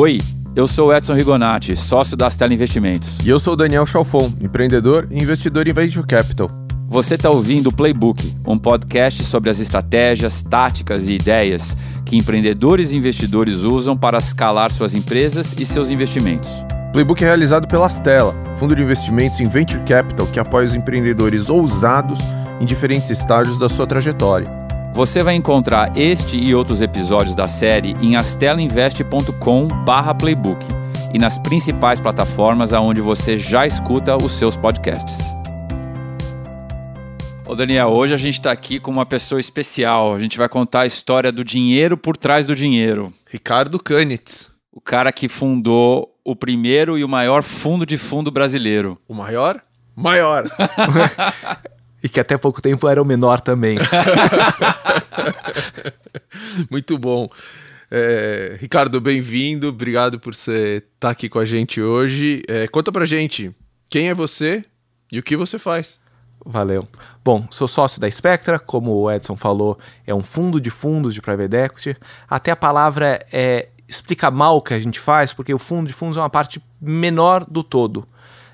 Oi, eu sou Edson Rigonati, sócio da Stella Investimentos. E eu sou Daniel Chalfon, empreendedor e investidor em Venture Capital. Você está ouvindo o Playbook, um podcast sobre as estratégias, táticas e ideias que empreendedores e investidores usam para escalar suas empresas e seus investimentos. Playbook é realizado pela Stella, fundo de investimentos em Venture Capital que apoia os empreendedores ousados em diferentes estágios da sua trajetória. Você vai encontrar este e outros episódios da série em astelainvest.com/playbook e nas principais plataformas aonde você já escuta os seus podcasts. Ô Daniel, hoje a gente está aqui com uma pessoa especial. A gente vai contar a história do dinheiro por trás do dinheiro. Ricardo Canitz. O cara que fundou o primeiro e o maior fundo de fundo brasileiro. O maior? Maior. E que até pouco tempo era o menor também. Muito bom. É, Ricardo, bem-vindo. Obrigado por você estar tá aqui com a gente hoje. É, conta pra gente quem é você e o que você faz. Valeu. Bom, sou sócio da Spectra, como o Edson falou, é um fundo de fundos de private equity. Até a palavra é, explica mal o que a gente faz, porque o fundo de fundos é uma parte menor do todo.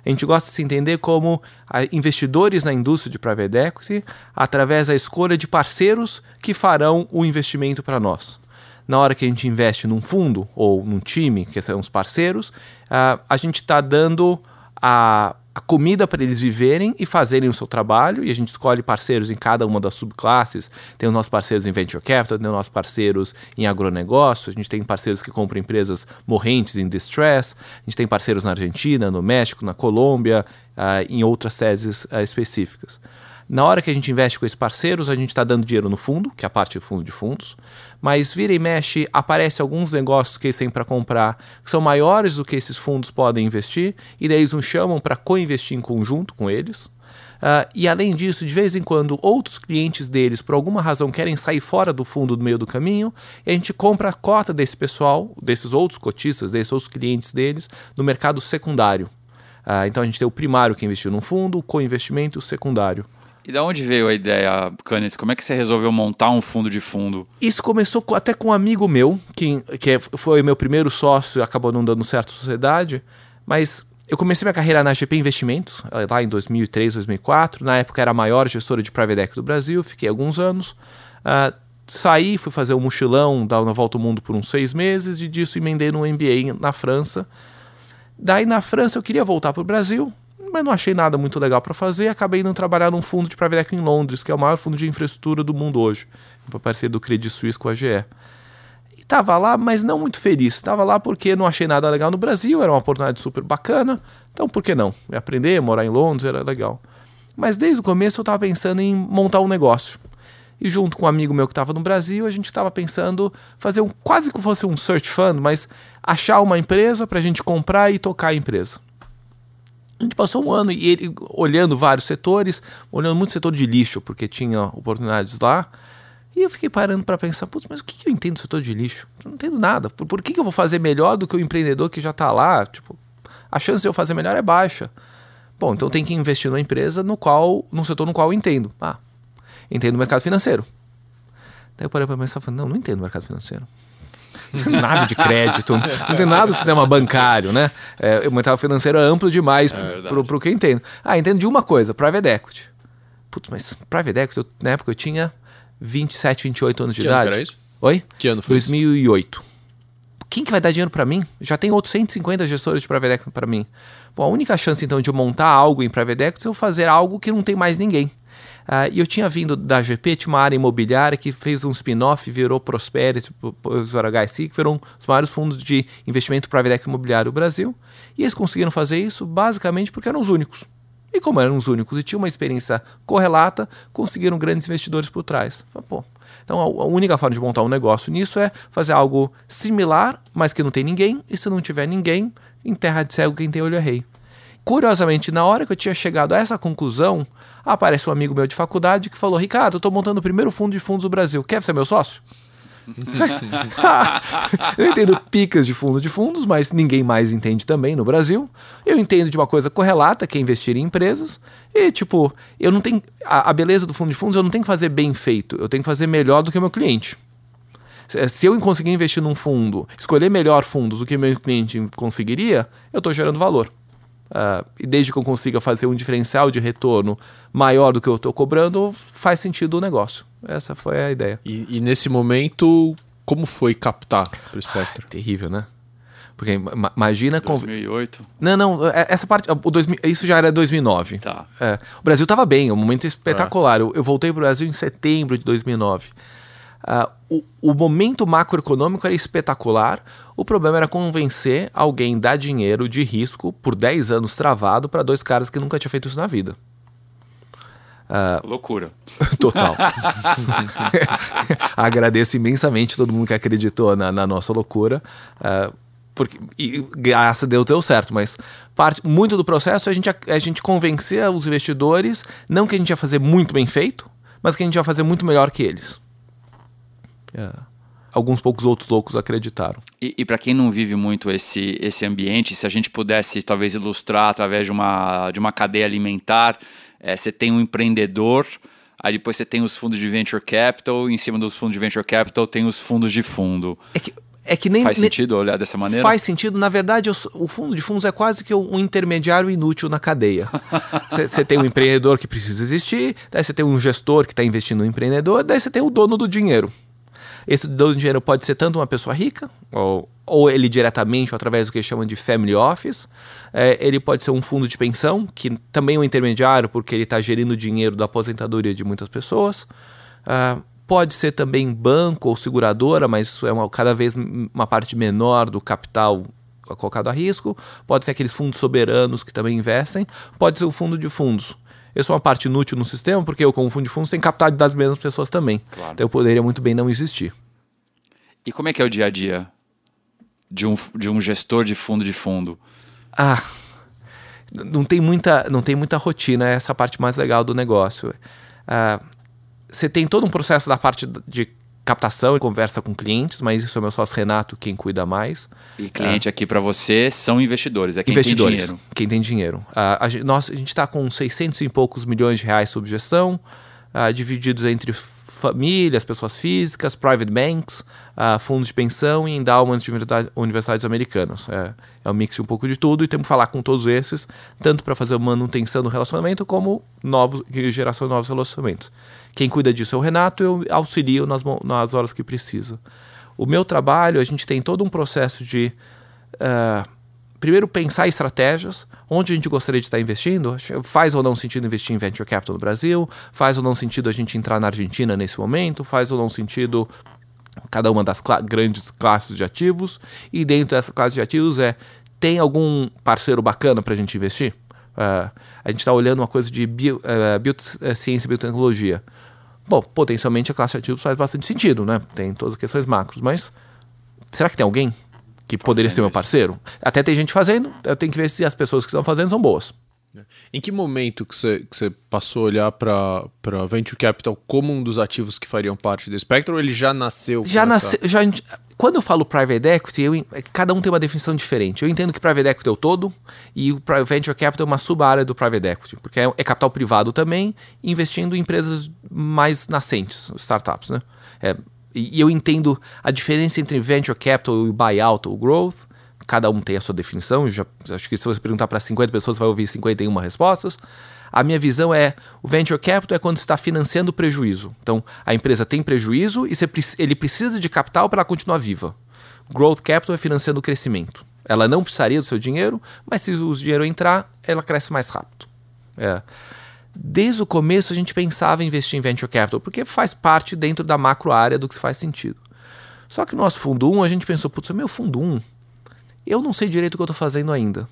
A gente gosta de se entender como investidores na indústria de private equity através da escolha de parceiros que farão o investimento para nós. Na hora que a gente investe num fundo ou num time, que são os parceiros, uh, a gente está dando a, a comida para eles viverem e fazerem o seu trabalho, e a gente escolhe parceiros em cada uma das subclasses. Tem os nossos parceiros em Venture Capital, tem os nossos parceiros em agronegócio, a gente tem parceiros que compram empresas morrentes em distress, a gente tem parceiros na Argentina, no México, na Colômbia, uh, em outras teses uh, específicas. Na hora que a gente investe com esses parceiros, a gente está dando dinheiro no fundo, que é a parte do fundo de fundos, mas vira e mexe, aparece alguns negócios que eles têm para comprar que são maiores do que esses fundos podem investir, e daí eles nos chamam para co-investir em conjunto com eles. Uh, e além disso, de vez em quando, outros clientes deles, por alguma razão, querem sair fora do fundo do meio do caminho, e a gente compra a cota desse pessoal, desses outros cotistas, desses outros clientes deles, no mercado secundário. Uh, então a gente tem o primário que investiu num fundo, o co-investimento, o secundário. E da onde veio a ideia, Canis? Como é que você resolveu montar um fundo de fundo? Isso começou até com um amigo meu, que, que é, foi meu primeiro sócio acabou não dando certo sociedade, mas eu comecei minha carreira na GP Investimentos, eh, lá em 2003, 2004. Na época era a maior gestora de private equity do Brasil, fiquei alguns anos. Uh, saí, fui fazer um mochilão, dar uma volta ao mundo por uns seis meses, e disso emendei no MBA na França. Daí na França eu queria voltar para o Brasil, mas não achei nada muito legal para fazer. Acabei indo trabalhar num fundo de private equity em Londres, que é o maior fundo de infraestrutura do mundo hoje, parceiro do Credit Suisse com a GE. E tava lá, mas não muito feliz. Tava lá porque não achei nada legal no Brasil, era uma oportunidade super bacana. Então, por que não? Aprender, morar em Londres era legal. Mas desde o começo eu estava pensando em montar um negócio. E junto com um amigo meu que estava no Brasil, a gente estava pensando fazer um, quase que fosse um search fund, mas achar uma empresa para a gente comprar e tocar a empresa. A gente passou um ano e ele olhando vários setores, olhando muito setor de lixo, porque tinha oportunidades lá. E eu fiquei parando para pensar, putz, mas o que, que eu entendo do setor de lixo? Eu não entendo nada. Por, por que, que eu vou fazer melhor do que o empreendedor que já está lá? Tipo, a chance de eu fazer melhor é baixa. Bom, então tem que investir numa empresa no qual, num setor no qual eu entendo. Ah, entendo o mercado financeiro. Daí eu parei para pensar, não, não entendo o mercado financeiro não tem nada de crédito, não tem nada do sistema bancário, né? É, o mercado financeiro é amplo demais é pro, pro que eu entendo. Ah, entendo de uma coisa, private equity. Putz, mas private equity, eu, na época eu tinha 27, 28 anos de que idade. Ano era isso? Oi? Que ano foi 2008. Isso? Quem que vai dar dinheiro para mim? Já tem outros 150 gestores de private equity para mim. Bom, a única chance então de eu montar algo em private equity é eu fazer algo que não tem mais ninguém. Uh, e eu tinha vindo da GP, tinha uma área imobiliária que fez um spin-off, virou Prosperity, os HSI, que foram os maiores fundos de investimento private equity imobiliário do Brasil. E eles conseguiram fazer isso basicamente porque eram os únicos. E como eram os únicos e tinham uma experiência correlata, conseguiram grandes investidores por trás. Pô, então a única forma de montar um negócio nisso é fazer algo similar, mas que não tem ninguém, e se não tiver ninguém, em terra de cego quem tem olho é rei. Curiosamente, na hora que eu tinha chegado a essa conclusão, aparece um amigo meu de faculdade que falou: Ricardo, eu estou montando o primeiro fundo de fundos do Brasil. Quer ser meu sócio? eu entendo picas de fundos de fundos, mas ninguém mais entende também no Brasil. Eu entendo de uma coisa correlata, que é investir em empresas. E, tipo, eu não tenho. A, a beleza do fundo de fundos eu não tenho que fazer bem feito, eu tenho que fazer melhor do que o meu cliente. Se se eu conseguir investir num fundo, escolher melhor fundos do que meu cliente conseguiria, eu estou gerando valor. Ah, e desde que eu consiga fazer um diferencial de retorno maior do que eu estou cobrando, faz sentido o negócio. Essa foi a ideia. E, e nesse momento, como foi captar para o Spectrum? Terrível, né? Porque ma- imagina. con- 2008. Não, não, é- essa parte. O 2000, isso já era 2009. Tá. É, o Brasil estava bem, um momento espetacular. Eu, eu voltei para o Brasil em setembro de 2009. Ah, o, o momento macroeconômico era espetacular. O problema era convencer alguém a dar dinheiro de risco por 10 anos travado para dois caras que nunca tinham feito isso na vida. Loucura. Total. Agradeço imensamente todo mundo que acreditou na, na nossa loucura. ah, porque, e graças a Deus deu certo, mas parte, muito do processo é a gente, a gente convencer os investidores, não que a gente ia fazer muito bem feito, mas que a gente ia fazer muito melhor que eles. É. Alguns poucos outros loucos acreditaram. E, e para quem não vive muito esse, esse ambiente, se a gente pudesse talvez ilustrar através de uma, de uma cadeia alimentar, eh, você tem um empreendedor, aí depois você tem os fundos de venture capital, e em cima dos fundos de venture capital tem os fundos de fundo. É que, é que nem. Faz nem- sentido olhar dessa maneira? Faz sentido. Na verdade, eu o fundo de fundos é quase que um intermediário inútil na cadeia. Você tem um empreendedor que precisa existir, daí você tem um gestor que está investindo no empreendedor, daí você tem o dono do dinheiro. Esse dono do dinheiro pode ser tanto uma pessoa rica, ou, ou ele diretamente, ou através do que chamam de family office. É, ele pode ser um fundo de pensão, que também é um intermediário, porque ele está gerindo dinheiro da aposentadoria de muitas pessoas. Ah, pode ser também banco ou seguradora, mas isso é uma, cada vez uma parte menor do capital colocado a risco. Pode ser aqueles fundos soberanos que também investem. Pode ser o fundo de fundos. Isso é uma parte inútil no sistema, porque eu, como fundo de fundos, tenho capital das mesmas pessoas também. Claro. Então eu poderia muito bem não existir. E como é que é o dia a dia de um, de um gestor de fundo de fundo? Ah, não tem muita, não tem muita rotina, é essa parte mais legal do negócio. Ah, Você tem todo um processo da parte de captação e conversa com clientes, mas isso é meu sócio Renato quem cuida mais. E cliente aqui para você são investidores, é quem Investidores, tem dinheiro. quem tem dinheiro. Ah, a, gente, nós, a gente está com 600 e poucos milhões de reais sob gestão, ah, divididos entre famílias, pessoas físicas, private banks, ah, fundos de pensão e endowments de universidade- universidades americanas. É, é um mix de um pouco de tudo e temos que falar com todos esses, tanto para fazer manutenção do relacionamento como novos, geração de novos relacionamentos. Quem cuida disso é o Renato, eu auxilio nas, nas horas que precisa. O meu trabalho, a gente tem todo um processo de ah, primeiro pensar estratégias, onde a gente gostaria de estar investindo, faz ou não sentido investir em venture capital no Brasil, faz ou não sentido a gente entrar na Argentina nesse momento, faz ou não sentido cada uma das grandes classes de ativos, e dentro dessa classe de ativos é, tem algum parceiro bacana para a gente investir? Ah, a gente está olhando uma coisa de bio, eh, biociência e biotecnologia. Bom, potencialmente a classe de ativos faz bastante sentido, né? Tem todas as questões macros, mas será que tem alguém que poderia ser meu parceiro? Até tem gente fazendo, eu tenho que ver se as pessoas que estão fazendo são boas. Em que momento que você, que você passou a olhar para Venture Capital como um dos ativos que fariam parte do Spectrum ou ele já nasceu? Já essa- nasceu, já, quando eu falo private equity, eu, é cada um tem uma definição diferente. Eu entendo que private equity é o todo e o venture capital é uma sub-área do private equity, porque é, é capital privado também, investindo em empresas mais nascentes, startups, né? É, e, eu entendo a diferença entre venture capital e buyout ou growth. Cada um tem a sua definição. Já, acho que se você perguntar para 50 pessoas, vai ouvir 51 respostas. A minha visão é o venture capital é quando está financiando prejuízo. Então, a empresa tem prejuízo e você, ele precisa de capital para ela continuar viva. Growth capital é financiando o crescimento. Ela não precisaria do seu dinheiro, mas se o dinheiro entrar, ela cresce mais rápido. É. Desde o começo a gente pensava em investir em venture capital, porque faz parte dentro da macro área do que faz sentido. Só que no nosso fundo 1, a gente pensou, putz, meu fundo 1, eu não sei direito o que eu estou fazendo ainda.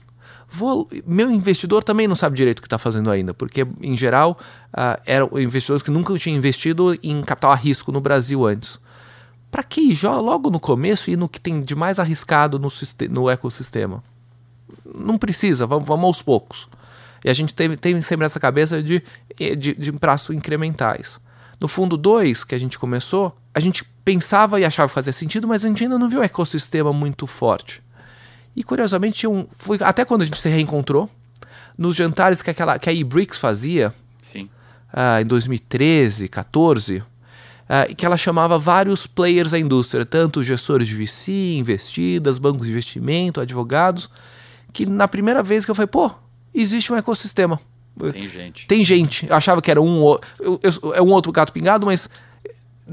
Vou- meu investidor também não sabe direito o que está fazendo ainda, porque, em geral, ah, eram investidores que nunca tinham investido em capital a risco no Brasil antes. Para que ir logo no começo ir no que tem de mais arriscado no, no ecossistema? Não precisa, vamos, vamos aos poucos. E a gente tem, tem sempre essa cabeça de, de, de prazo incrementais. No fundo 2, que a gente começou, a gente pensava e achava que fazia sentido, mas a gente ainda não viu um ecossistema muito forte. E curiosamente, um, foi até quando a gente se reencontrou, nos jantares que, aquela, que a eBricks fazia, Sim. ah, em 2013, 14, uh, que ela chamava vários players da indústria, tanto gestores de VC, investidas, bancos de investimento, advogados, que na primeira vez que eu falei, pô, existe um ecossistema. Tem gente. Tem gente. Eu achava que era um, eu, eu, é um outro gato pingado, mas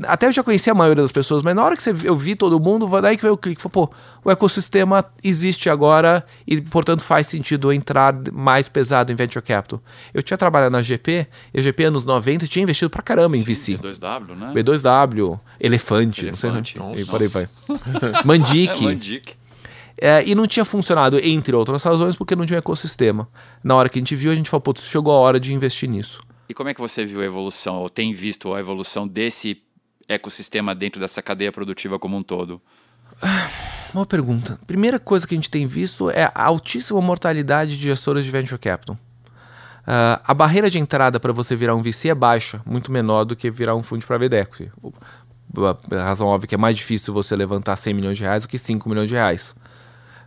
até eu já conhecia a maioria das pessoas, mas na hora que você, eu vi todo mundo, daí que veio o clique. Falei, pô, o ecossistema existe agora e, portanto, faz sentido entrar mais pesado em venture capital. Eu tinha trabalhado na GP, e a GP anos 90 tinha investido pra caramba em Sim, VC. B2W, né? B2W, Elefante, Elefante. não sei se... Nossa. Por aí vai. Mandique. Mandic. É, e não tinha funcionado, entre outras razões, porque não tinha um ecossistema. Na hora que a gente viu, a gente falou, pô, chegou a hora de investir nisso. E como é que você viu a evolução, ou tem visto a evolução desse ecossistema dentro dessa cadeia produtiva como um todo? Uma pergunta. Primeira coisa que a gente tem visto é a altíssima mortalidade de gestoras de venture capital. Uh, a barreira de entrada para você virar um VC é baixa, muito menor do que virar um fundo de private equity. A razão óbvia é que é mais difícil você levantar 100 milhões de reais do que 5 milhões de reais.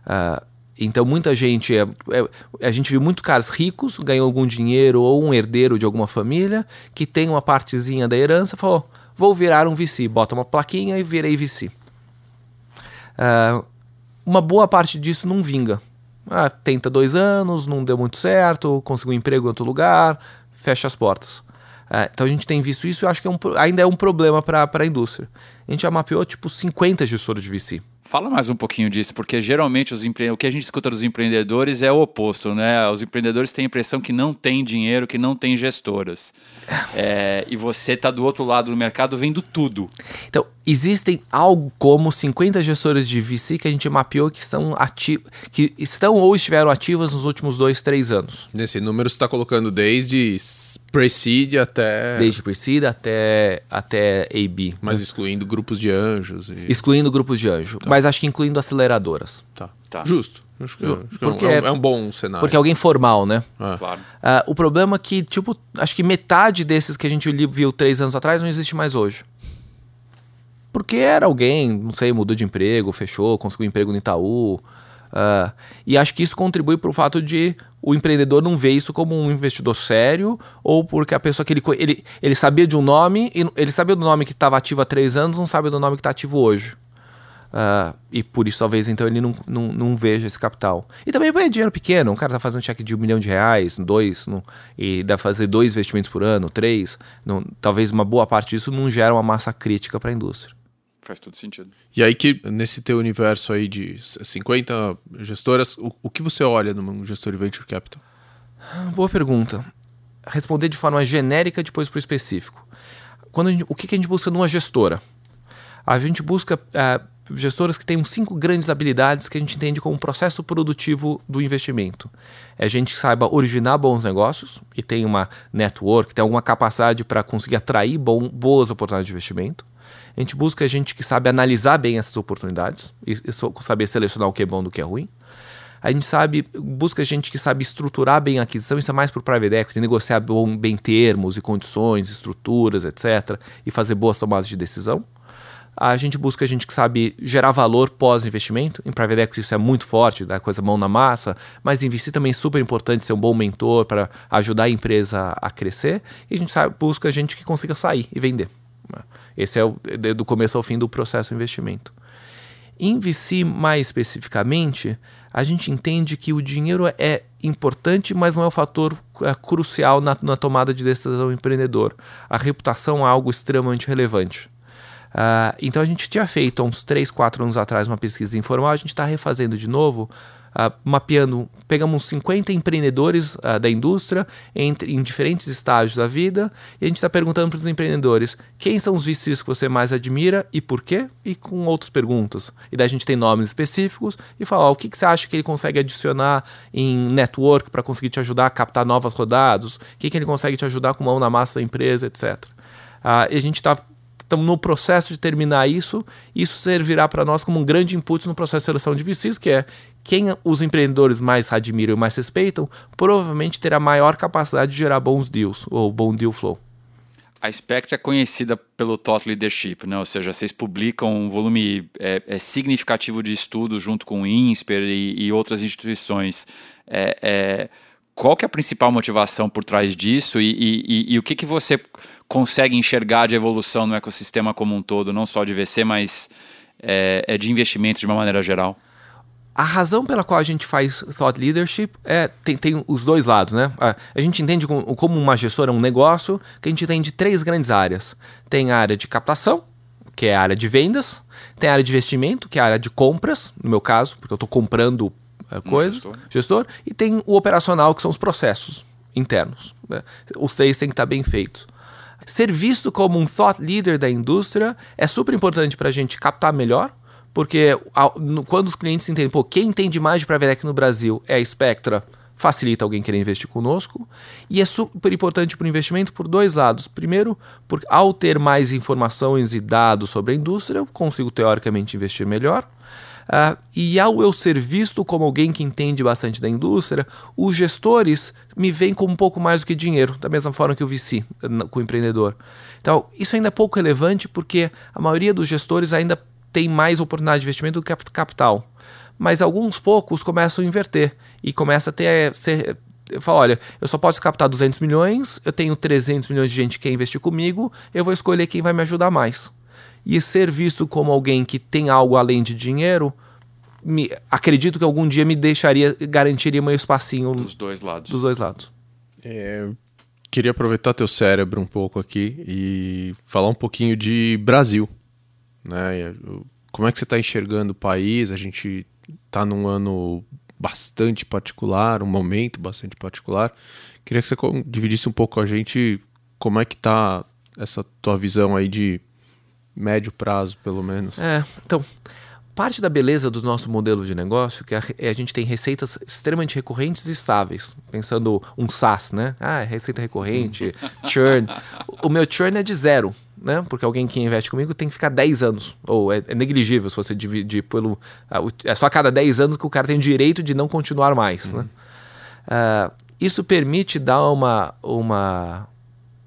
Uh, então muita gente, é, é, a gente viu muito caras ricos, ganhou algum dinheiro ou um herdeiro de alguma família que tem uma partezinha da herança, falou, vou virar um VC, bota uma plaquinha e virei VC. Uh, uma boa parte disso não vinga. Ah, tenta dois anos, não deu muito certo, conseguiu um emprego em outro lugar, fecha as portas. Uh, então a gente tem visto isso e acho que é um, ainda é um problema para a indústria. A gente já mapeou tipo 50 gestores de VC. Fala mais um pouquinho disso, porque geralmente os empre... o que a gente escuta dos empreendedores é o oposto, né? Os empreendedores têm a impressão que não tem dinheiro, que não tem gestoras. É, e você está do outro lado do mercado vendo tudo. Então, existem algo como 50 gestores de VC que a gente mapeou que estão, ati que estão ou estiveram ativas nos últimos dois, três anos. Nesse número você está colocando desde Pre-Seed até... Desde Pre-Seed até, até AB. Mas excluindo grupos de anjos. E... Excluindo grupos de anjo. Tá. Mas acho que incluindo aceleradoras. Tá. tá. Justo. Acho que, acho porque é, um, é, um, bom cenário. Porque é alguém formal, né? Ah. Claro. Uh, o problema é que, tipo, acho que metade desses que a gente viu três anos atrás não existe mais hoje. Porque era alguém, não sei, mudou de emprego, fechou, conseguiu um emprego no Itaú. Uh, e acho que isso contribui para o fato de o empreendedor não ver isso como um investidor sério ou porque a pessoa que ele, ele, ele sabia de um nome, e ele sabia do nome que estava ativo há três anos, não sabe do nome que está ativo hoje. Uh, e por isso talvez então ele não, não, não veja esse capital. E também é dinheiro pequeno, um cara tá fazendo cheque de um milhão de reais, dois, não, e dá fazer dois investimentos por ano, três, não, talvez uma boa parte disso não gera uma massa crítica para a indústria. Faz todo sentido. E aí que nesse teu universo aí de 50 gestoras, o, o que você olha num gestor de venture capital? Boa pergunta. Responder de forma genérica depois para o específico. Quando gente, o que, que a gente busca numa gestora? A gente busca uh, gestoras que tenham cinco grandes habilidades que a gente entende como processo produtivo do investimento. É a gente que saiba originar bons negócios e tem uma network, tem alguma capacidade para conseguir atrair bom, boas oportunidades de investimento. A gente busca gente que sabe analisar bem essas oportunidades e, e saber selecionar o que é bom do que é ruim. A gente sabe, busca gente que sabe estruturar bem a aquisição, isso é mais para o private equity, negociar bom, bem termos e condições, estruturas, etc. E fazer boas tomadas de decisão. A gente busca gente que sabe gerar valor pós-investimento. Em private equity isso é muito forte, da coisa mão na massa, mas investir também é super importante ser um bom mentor para ajudar a empresa a crescer. E a gente sabe, busca gente que consiga sair e vender. Esse é o, do começo ao fim do processo de investimento. Em VC, mais especificamente, a gente entende que o dinheiro é importante, mas não é o fator é, crucial na, na tomada de decisão do empreendedor. A reputação é algo extremamente relevante. Uh, então a gente tinha feito uns 3, 4 anos atrás uma pesquisa informal, a gente está refazendo de novo, uh, mapeando, pegamos 50 empreendedores uh, da indústria entre, em diferentes estágios da vida e a gente está perguntando para os empreendedores quem são os VCs que você mais admira e por quê, e com outras perguntas. E daí a gente tem nomes específicos e fala o que, que você acha que ele consegue adicionar em network para conseguir te ajudar a captar novas rodadas, o que, que ele consegue te ajudar com mão na massa da empresa, etc. e a gente está estamos no processo de terminar isso. Isso servirá para nós como um grande input no processo de seleção de VCs, que é quem os empreendedores mais admiram e mais respeitam, provavelmente terá maior capacidade de gerar bons deals ou bom deal flow. A Spectre é conhecida pelo Thought Leadership, né? ou seja, vocês publicam um volume é, é significativo de estudos junto com o INSPER e, e outras instituições. É, é qual que é a principal motivação por trás disso e, e, e, e, o que, que você consegue enxergar de evolução no ecossistema como um todo, não só de VC, mas é, é de investimento de uma maneira geral? A razão pela qual a gente faz thought leadership é tem, tem os dois lados, né? A, a gente entende como, como uma gestora é um negócio que a gente tem de três grandes áreas. Tem a área de captação, que é a área de vendas, tem a área de investimento, que é a área de compras, no meu caso, porque eu estou comprando coisas, gestor. gestor, e tem o operacional, que são os processos internos. Né? Os três têm que estar bem feitos. Ser visto como um thought leader da indústria é super importante para a gente captar melhor porque quando os clientes entendem, pô, quem entende mais de private equity no Brasil é a Spectra, facilita alguém querer investir conosco. E é super importante para o investimento por dois lados. Primeiro, porque ao ter mais informações e dados sobre a indústria, eu consigo teoricamente investir melhor. Uh, e ao eu ser visto como alguém que entende bastante da indústria, os gestores me veem como um pouco mais do que dinheiro, da mesma forma que o VC com o empreendedor. Então, isso ainda é pouco relevante porque a maioria dos gestores ainda tem mais oportunidade de investimento do que capital. Mas alguns poucos começam a inverter e começa a ter. Ser, eu falo, olha, eu só posso captar 200 milhões, eu tenho 300 milhões de gente que quer investir comigo, eu vou escolher quem vai me ajudar mais. E ser visto como alguém que tem algo além de dinheiro, me, acredito que algum dia me deixaria, garantiria meu espacinho dos dois lados. Dos dois lados. É, queria aproveitar teu cérebro um pouco aqui e falar um pouquinho de Brasil. Né? Como é que você está enxergando o país? A gente está num ano bastante particular, um momento bastante particular. Queria que você dividisse um pouco com a gente como é que está essa tua visão aí de médio prazo, pelo menos. É, então, parte da beleza do nosso modelo de negócio que a, é a gente tem receitas extremamente recorrentes e estáveis. Pensando um SaaS, né? Ah, receita recorrente, churn. O meu churn é de zero né? Porque alguém que investe comigo tem que ficar 10 anos. Ou é, é negligível se você dividir pelo. Uh, é só a cada 10 anos que o cara tem o direito de não continuar mais. Uhum. Né? Uh, isso permite dar uma, uma,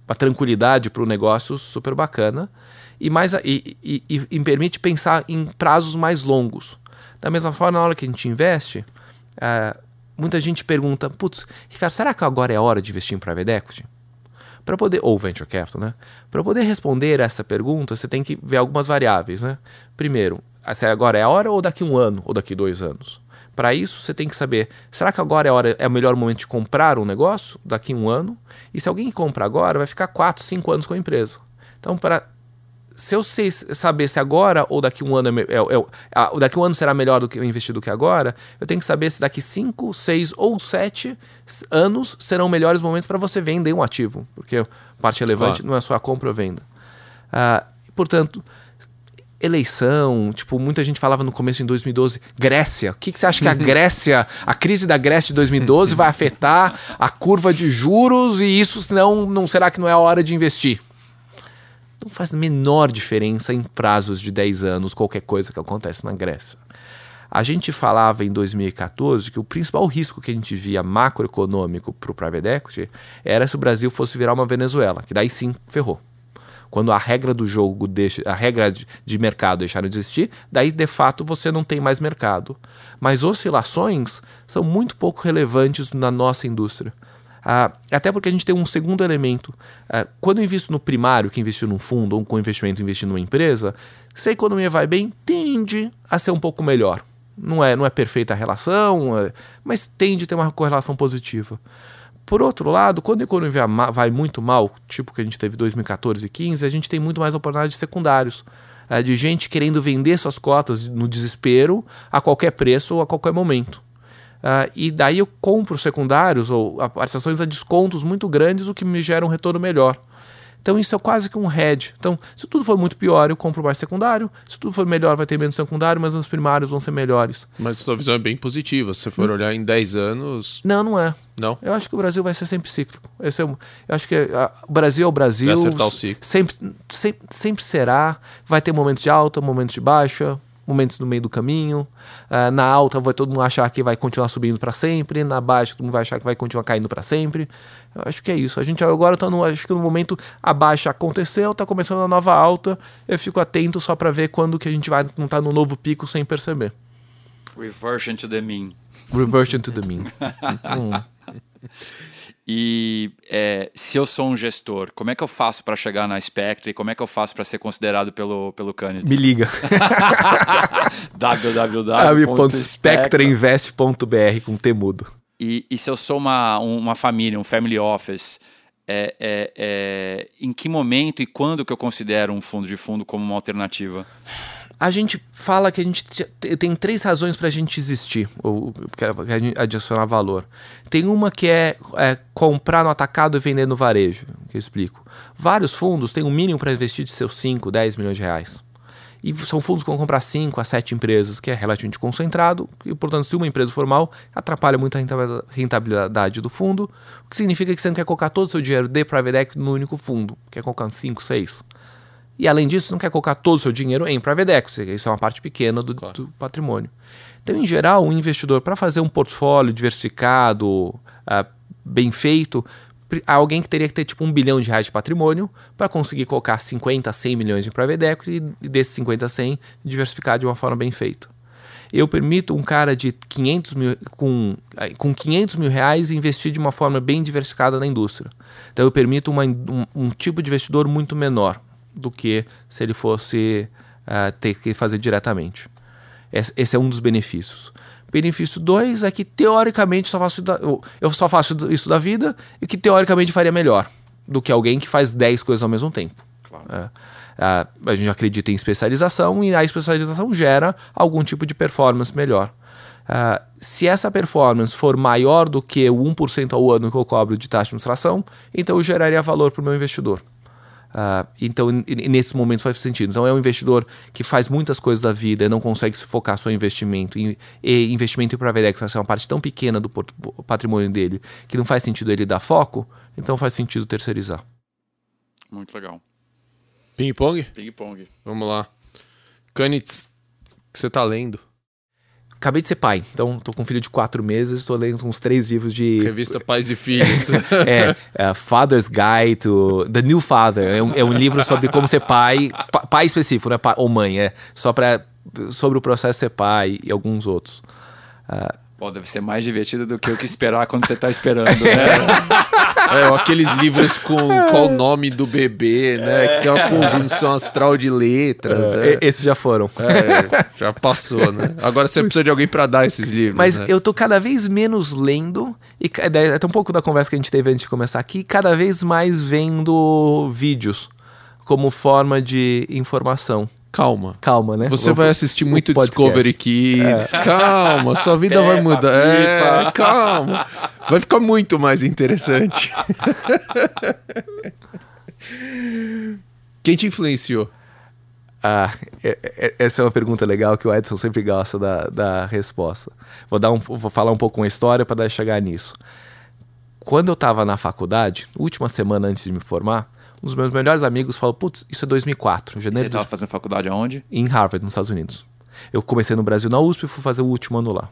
uma tranquilidade para o negócio super bacana e, mais, e, e, e, permite pensar em prazos mais longos. Da mesma forma, na hora que a gente investe, uh, muita gente pergunta: Putz, Ricardo, será que agora é hora de investir em private equity? Para poder, ou venture capital, né? Para poder responder essa pergunta, você tem que ver algumas variáveis, né? Primeiro, se agora é a hora ou daqui um ano ou daqui dois anos? Para isso, você tem que saber: será que agora é, hora, é o melhor momento de comprar um negócio? Daqui um ano? E se alguém compra agora, vai ficar 4, 5 anos com a empresa. Então, para se eu sei saber se agora ou daqui um ano é, é, é, daqui um ano será melhor do que investir do que agora, eu tenho que saber se daqui 5, 6 ou 7 anos serão melhores momentos para você vender um ativo, porque parte relevante claro. não é só a compra ou venda. Uh, portanto, eleição, tipo, muita gente falava no começo em 2012, Grécia. O que, que você acha que a Grécia, a crise da Grécia de 2012 vai afetar a curva de juros e isso senão não será que não é a hora de investir? Não faz a menor diferença em prazos de 10 anos qualquer coisa que acontece na Grécia. A gente falava em 2014 que o principal risco que a gente via macroeconômico para o private equity era se o Brasil fosse virar uma Venezuela, que daí sim ferrou. Quando a regra do jogo deixa, a regra de mercado deixar de existir, daí de fato você não tem mais mercado. Mas oscilações são muito pouco relevantes na nossa indústria. Ah, até porque a gente tem um segundo elemento. Ah, quando eu invisto no primário, que investiu num fundo ou com investimento investir numa empresa, se a economia vai bem, tende a ser um pouco melhor. Não é, não é perfeita a relação, é, mas tende a ter uma correlação positiva. Por outro lado, quando a economia vai muito mal, tipo que a gente teve 2014 e 2015, a gente tem muito mais oportunidades de secundários. É, de gente querendo vender suas cotas no desespero a qualquer preço ou a qualquer momento. Uh, e daí eu compro secundários ou participações a descontos muito grandes, o que me gera um retorno melhor. Então isso é quase que um hedge. Então, se tudo for muito pior, eu compro mais secundário. Se tudo for melhor, vai ter menos secundário, mas os primários vão ser melhores. Mas a sua visão é bem positiva. Se você for hum. olhar em 10 anos. Não, não é. Não? Eu acho que o Brasil vai ser sempre cíclico. Esse é, eu acho que a, o Brasil é o Brasil. Vai acertar o ciclo. Sempre, sempre, sempre será. Vai ter momentos de alta, momentos de baixa momentos no meio do caminho. Uh, na alta vai todo mundo achar que vai continuar subindo para sempre, na baixa todo mundo vai achar que vai continuar caindo para sempre. Eu acho que é isso. A gente agora está no, acho que no momento a baixa aconteceu, está começando a nova alta. Eu fico atento só para ver quando que a gente vai não estar tá no novo pico sem perceber. Reversion to the mean. Reversion to the mean. hum. E é, se eu sou um gestor, como é que eu faço para chegar na Spectre? Como é que eu faço para ser considerado pelo, pelo Candidates? Me liga. www.spectreinvest.br com temudo. E, e se eu sou uma, uma família, um family office, é, é, é, em que momento e quando que eu considero um fundo de fundo como uma alternativa? A gente fala que a gente tem três razões para a gente existir, ou adicionar valor. Tem uma que é, é, comprar no atacado e vender no varejo, que eu explico. Vários fundos têm um mínimo para investir de seus 5, 10 milhões de reais. E são fundos que vão comprar 5 a 7 empresas, que é relativamente concentrado, e portanto, se uma empresa for mal, atrapalha muito a rentabilidade do fundo, o que significa que você não quer colocar todo o seu dinheiro de private equity no único fundo, quer colocar 5, 6. E além disso, não quer colocar todo o seu dinheiro em private equity, isso é uma parte pequena do, claro. do patrimônio. Então, em geral, um investidor, para fazer um portfólio diversificado, uh, bem feito, alguém que teria que ter tipo um bilhão de reais de patrimônio para conseguir colocar 50, 100 milhões de private equity e desses 50, 100 diversificar de uma forma bem feita. Eu permito um cara de 500 mil, com, com 500 mil reais investir de uma forma bem diversificada na indústria. Então eu permito uma, um, um tipo de investidor muito menor do que se ele fosse uh, ter que fazer diretamente. Esse, é um dos benefícios. Benefício 2 é que teoricamente só faço da, eu só faço isso da vida e que teoricamente faria melhor do que alguém que faz 10 coisas ao mesmo tempo. Claro. É, a, a gente acredita em especialização e a especialização gera algum tipo de performance melhor. Uh, se essa performance for maior do que o 1% ao ano que eu cobro de taxa de administração, então eu geraria valor para o meu investidor. Uh, então, nesse momento faz sentido. Então, é um investidor que faz muitas coisas da vida e não consegue se focar só em investimento. E, e investimento em private equity vai ser uma parte tão pequena do patrimônio dele que não faz sentido ele dar foco, então faz sentido terceirizar. Muito legal. Ping-pong? Ping-pong. Vamos lá. Kanitz, o que você está lendo? Acabei de ser pai, então tô com um filho de quatro meses, estou lendo uns três livros de. Revista Pais e Filhos. é, é, Father's Guide to The New Father. É um, é um livro sobre como ser pai, pai específico, né? Pai, ou mãe, é. Só para sobre o processo de ser pai e alguns outros. Uh, Bom, deve ser mais divertido do que o que esperar quando você está esperando, né? É, aqueles livros com qual o nome do bebê, né? Que tem uma conjunção astral de letras. É. É. Esses já foram. É, já passou, né? Agora você precisa de alguém para dar esses livros. Mas né? eu tô cada vez menos lendo, e até um pouco da conversa que a gente teve antes de começar aqui, cada vez mais vendo vídeos como forma de informação. Calma. Calma, né? Você vai assistir muito Discovery Kids. É. Calma, sua vida vai mudar. É, calma. Vai ficar muito mais interessante. Quem te influenciou? Ah, é, é, essa é uma pergunta legal que o Edson sempre gosta da, da resposta. Vou, dar um, vou falar um pouco uma história para chegar nisso. Quando eu estava na faculdade, última semana antes de me formar, um dos meus melhores amigos falou: Putz, isso é 2004. Janeiro você estava fazendo faculdade aonde? Em Harvard, nos Estados Unidos. Eu comecei no Brasil na USP e fui fazer o último ano lá.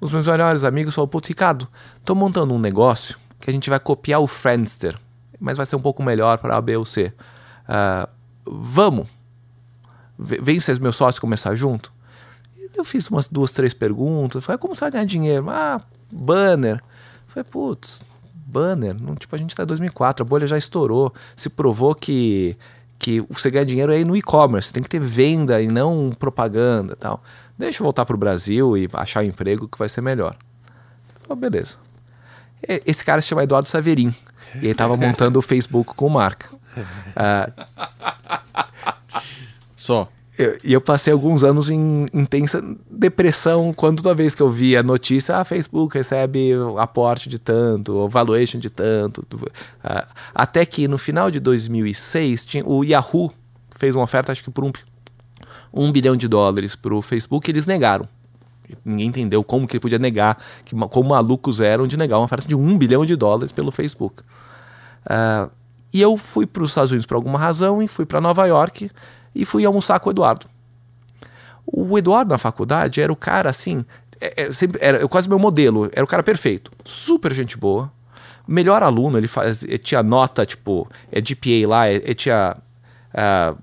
Os meus melhores amigos falaram: Putz, Ricardo, tô montando um negócio que a gente vai copiar o Friendster, mas vai ser um pouco melhor para A, B ou C. Uh, vamos? Vem vocês, meus sócios, começar junto? Eu fiz umas duas, três perguntas. Falei: Como você vai ganhar dinheiro? Ah, banner. Falei: Putz, banner. Não, tipo, a gente está em 2004, a bolha já estourou. Se provou que, que você ganha dinheiro aí no e-commerce. Tem que ter venda e não propaganda tal. Deixa eu voltar para o Brasil e achar um emprego que vai ser melhor. Oh, beleza. Esse cara se chama Eduardo Saverin. E ele estava montando o Facebook com marca. Uh, Só. E eu, passei alguns anos em intensa depressão quando toda vez que eu via a notícia, ah, Facebook recebe aporte de tanto, valuation de tanto. Uh, até que no final de 2006, tinha, o Yahoo fez uma oferta, acho que por um, um bilhão de dólares para o Facebook, e eles negaram. Ninguém entendeu como que ele podia negar, que, como malucos eram de negar uma oferta de um bilhão de dólares pelo Facebook. Uh, e eu fui para os Estados Unidos por alguma razão e fui para Nova York e fui almoçar com o Eduardo. O Eduardo na faculdade era o cara assim, é, é, sempre, era quase meu modelo, era o cara perfeito, super gente boa, melhor aluno, ele, faz, ele tinha nota tipo, é GPA lá, ele, ele tinha uh,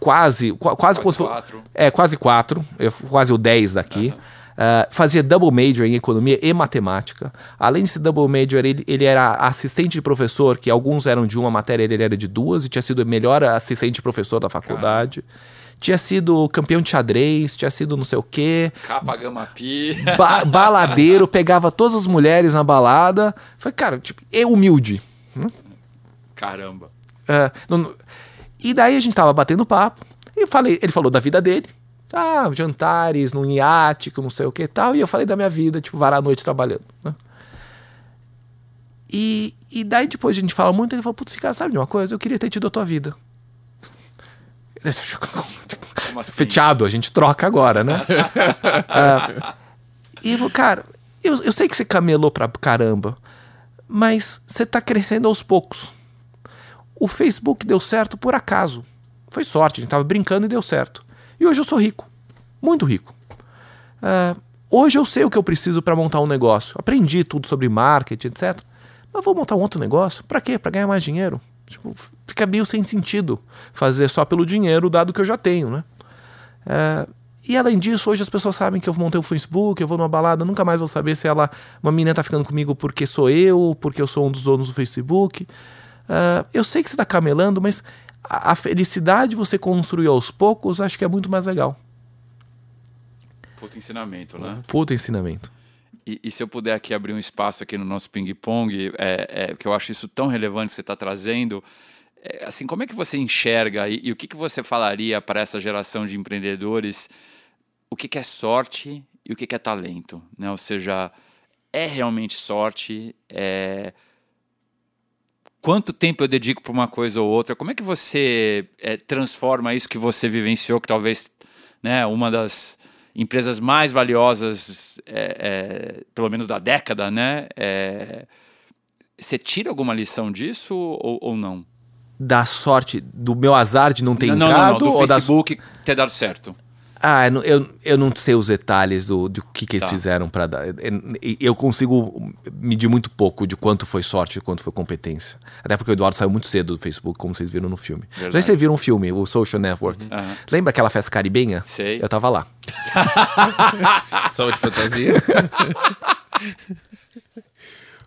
quase, quase, quase quatro. É, quase quatro, quase o 10 daqui. Uhum. Uh, fazia double major em economia e matemática. Além de ser double major, ele, ele era assistente de professor, que alguns eram de uma matéria, ele era de duas, e tinha sido o melhor assistente de professor da faculdade. Caramba. Tinha sido campeão de xadrez, tinha sido não sei o quê. Capa Gama Pi. Ba baladeiro, pegava todas as mulheres na balada. Foi, cara, tipo, é humilde. Hum? Caramba. Uh, não, e daí a gente tava batendo papo. E falei, ele falou da vida dele ah, jantares num iate, não sei o que tal. E eu falei da minha vida, tipo, varar a noite trabalhando. Né? E, e daí depois a gente fala muito, ele falou, putz, cara, sabe de uma coisa? Eu queria ter tido a tua vida. Como assim? Feteado, a gente troca agora, né? uh, e eu falei, cara, eu, eu sei que você camelou pra caramba, mas você tá crescendo aos poucos. O Facebook deu certo por acaso. Foi sorte, a gente tava brincando e deu certo. E hoje eu sou rico, muito rico. Uh, hoje eu sei o que eu preciso para montar um negócio. Aprendi tudo sobre marketing, etc. Mas vou montar um outro negócio? Para quê? Para ganhar mais dinheiro? Tipo, fica meio sem sentido fazer só pelo dinheiro, dado que eu já tenho, né? Uh, e além disso, hoje as pessoas sabem que eu montei o Facebook, eu vou numa balada, nunca mais vou saber se ela, uma menina tá ficando comigo porque sou eu, porque eu sou um dos donos do Facebook. Uh, eu sei que você tá camelando, mas a, felicidade você construir aos poucos, acho que é muito mais legal. Puta ensinamento, né? Puta ensinamento. E, e, se eu puder aqui abrir um espaço aqui no nosso ping-pong, é, é, que eu acho isso tão relevante que você está trazendo, é, assim, como é que você enxerga e, e o que, que você falaria para essa geração de empreendedores? O que, que é sorte e o que, que é talento? Né? Ou seja, é realmente sorte? É quanto tempo eu dedico para uma coisa ou outra? Como é que você é, transforma isso que você vivenciou, que talvez né, uma das empresas mais valiosas, é, é, pelo menos da década, né? É, você tira alguma lição disso ou, ou, não? Da sorte, do meu azar de não ter não, entrado? Não, não, do ou Facebook das... ter dado certo. Ah, eu, eu não sei os detalhes do, do que, que eles tá. fizeram para dar. Eu consigo medir muito pouco de quanto foi sorte e quanto foi competência. Até porque o Eduardo saiu muito cedo do Facebook, como vocês viram no filme. Verdade. Já vocês viram um filme, o Social Network. Uhum. Lembra aquela festa caribenha? Sei. Eu tava lá. Saúde de fantasia.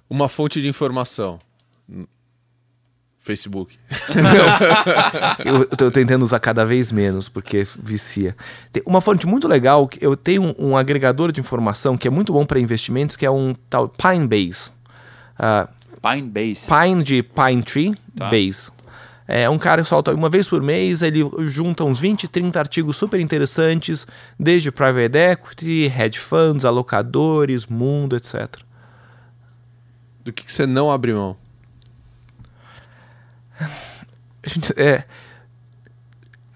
Uma fonte de informação. Facebook. eu, eu tô tentando usar cada vez menos, porque vicia. Tem uma fonte muito legal, eu tenho um, um agregador de informação que é muito bom para investimentos, que é um tal Pinebase. Uh, Pinebase. Pine de Pine Tree tá. Base. É um cara que solta uma vez por mês, ele junta uns 20, 30 artigos super interessantes, desde private equity, hedge funds, alocadores, mundo, etc. Do que, que você não abre mão? A gente, é,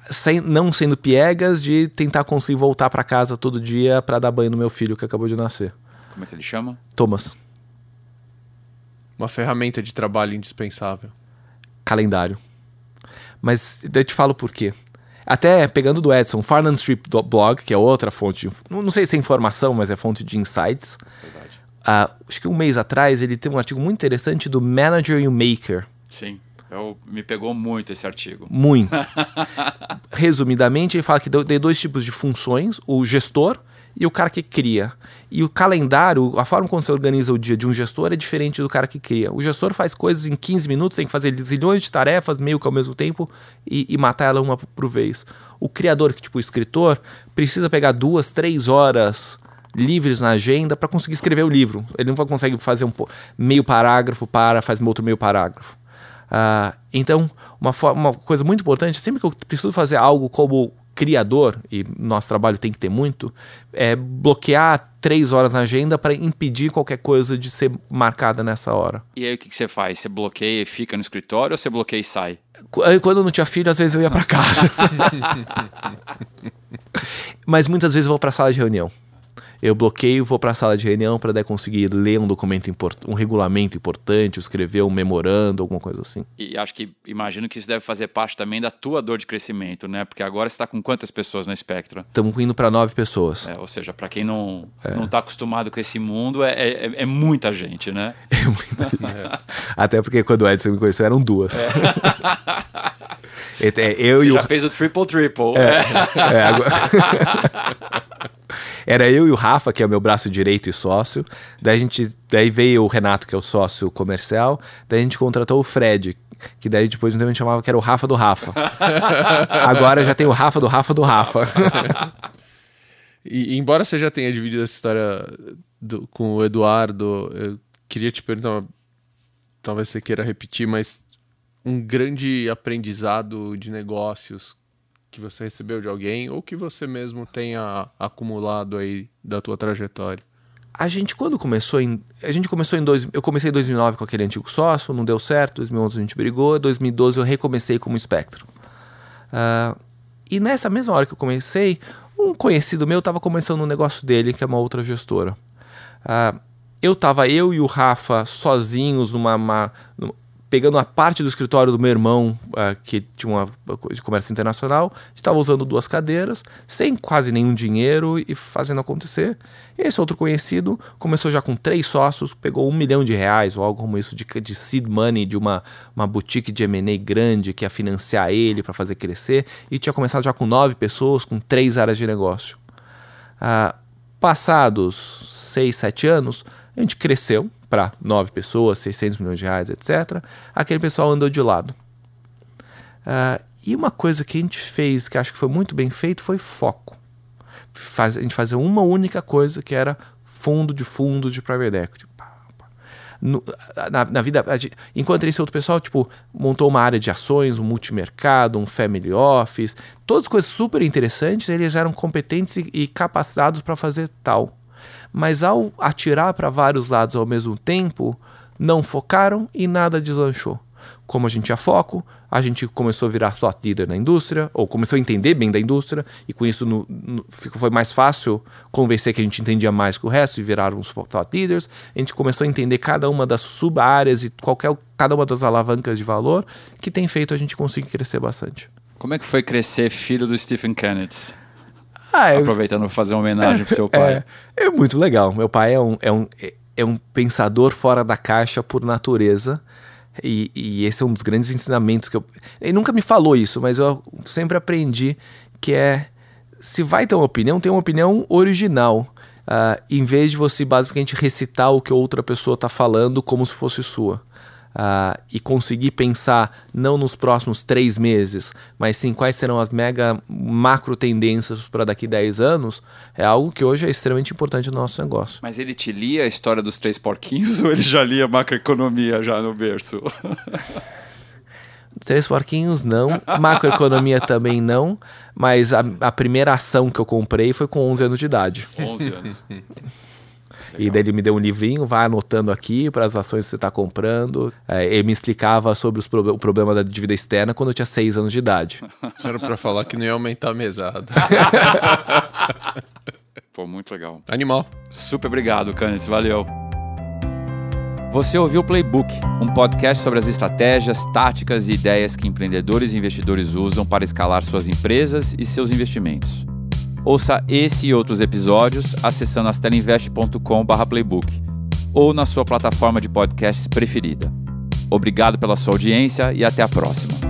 sem, não sendo piegas de tentar conseguir voltar para casa todo dia para dar banho no meu filho que acabou de nascer. Como é que ele chama? Thomas. Uma ferramenta de trabalho indispensável. Calendário. Mas eu te falo por quê. Até pegando do Edson, Farnham Street Blog, que é outra fonte, de, não sei se é informação, mas é fonte de insights. Verdade. Uh, acho que um mês atrás ele tem um artigo muito interessante do Manager e o Maker. Sim. Eu, me pegou muito esse artigo. Muito. Resumidamente, ele fala que tem dois tipos de funções: o gestor e o cara que cria. E o calendário, a forma como você organiza o dia de um gestor é diferente do cara que cria. O gestor faz coisas em 15 minutos, tem que fazer zilhões de tarefas meio que ao mesmo tempo e, e matar ela uma por vez. O criador, que tipo o escritor, precisa pegar duas, três horas livres na agenda para conseguir escrever o livro. Ele não consegue fazer um meio parágrafo para, faz outro meio parágrafo. Uh, então, uma, uma coisa muito importante, sempre que eu preciso fazer algo como criador, e nosso trabalho tem que ter muito, é bloquear três horas na agenda para impedir qualquer coisa de ser marcada nessa hora. E aí o que, que você faz? Você bloqueia e fica no escritório ou você bloqueia e sai? Quando eu não tinha filho, às vezes eu ia para casa. Mas muitas vezes eu vou para a sala de reunião eu bloqueio, vou para a sala de reunião para conseguir ler um documento importante, um regulamento importante, escrever um memorando, alguma coisa assim. E acho que imagino que isso deve fazer parte também da tua dor de crescimento, né? Porque agora você está com quantas pessoas na Spectra? Estamos indo para nove pessoas. É, ou seja, para quem não é. não está acostumado com esse mundo, é, é, é, muita gente, né? É muita gente. Até porque quando o Edson me conheceu eram duas. É. É, eu Você e já o... fez o triple triple. É, é, agora... era eu e o Rafa, que é o meu braço direito e sócio. Daí a gente, daí veio o Renato, que é o sócio comercial. Daí a gente contratou o Fred, que daí depois a gente chamava que era o Rafa do Rafa. Agora já tem o Rafa do Rafa do Rafa. e, embora você já tenha dividido essa história do, com o Eduardo, eu queria te perguntar, talvez você queira repetir, mas um grande aprendizado de negócios que você recebeu de alguém ou que você mesmo tenha acumulado aí da tua trajetória? A gente quando começou em a gente começou em dois, eu comecei em 2009 com aquele antigo sócio, não deu certo, 2011 a gente brigou, 2012 eu recomecei como Spectrum. Uh, e nessa mesma hora que eu comecei, um conhecido meu estava começando um negócio dele, que é uma outra gestora. Uh, eu tava eu e o Rafa sozinhos numa, uma, pegando a parte do escritório do meu irmão, uh, que tinha uma coisa de comércio internacional, estava usando duas cadeiras, sem quase nenhum dinheiro e fazendo acontecer. Esse outro conhecido começou já com três sócios, pegou um milhão de reais ou algo como isso de, de seed money de uma, uma boutique de M&A grande que ia financiar ele para fazer crescer e tinha começado já com nove pessoas, com três áreas de negócio. Uh, passados seis, sete anos, a gente cresceu para nove pessoas, 600 milhões de reais, etc. Aquele pessoal andou de lado. Uh, e uma coisa que a gente fez, que acho que foi muito bem feito, foi foco. Faz, a gente fazia uma única coisa, que era fundo de fundo de private equity. No, na, na, vida, enquanto esse outro pessoal, tipo, montou uma área de ações, um multimercado, um family office, todas coisas super interessantes, eles eram competentes e, e capacitados para fazer tal mas ao atirar para vários lados ao mesmo tempo, não focaram e nada deslanchou. Como a gente tinha foco, a gente começou a virar thought leader na indústria, ou começou a entender bem da indústria, e com isso no, no, foi mais fácil convencer que a gente entendia mais que o resto e virar uns thought leaders. A gente começou a entender cada uma das sub-áreas e qualquer, cada uma das alavancas de valor que tem feito a gente conseguir crescer bastante. Como é que foi crescer filho do Stephen Kennedy? Ah, eu... Aproveitando para fazer uma homenagem é, pro seu pai. É, é, muito legal. Meu pai é um, é, um, é um pensador fora da caixa por natureza. E, e esse é um dos grandes ensinamentos que eu. Ele nunca me falou isso, mas eu sempre aprendi que é. Se vai ter uma opinião, tem uma opinião original. Uh, em vez de você basicamente recitar o que outra pessoa está falando como se fosse sua uh, e conseguir pensar não nos próximos três meses, mas sim quais serão as mega macro tendências para daqui 10 anos, é algo que hoje é extremamente importante no nosso negócio. Mas ele te lia a história dos três porquinhos ou ele já lia macroeconomia já no berço? Três porquinhos não, macroeconomia também não, mas a, a, primeira ação que eu comprei foi com 11 anos de idade. 11 anos. E daí ele me deu um livrinho, vai anotando aqui para as ações que você está comprando. É, ele me explicava sobre pro o problema da dívida externa quando eu tinha seis anos de idade. Isso era para falar que não ia aumentar a mesada. Pô, muito legal. Animal. Super obrigado, Canitz. Valeu. Você ouviu o Playbook, um podcast sobre as estratégias, táticas e ideias que empreendedores e investidores usam para escalar suas empresas e seus investimentos. Ouça esse e outros episódios acessando astelinvest.com/playbook ou na sua plataforma de podcasts preferida. Obrigado pela sua audiência e até a próxima.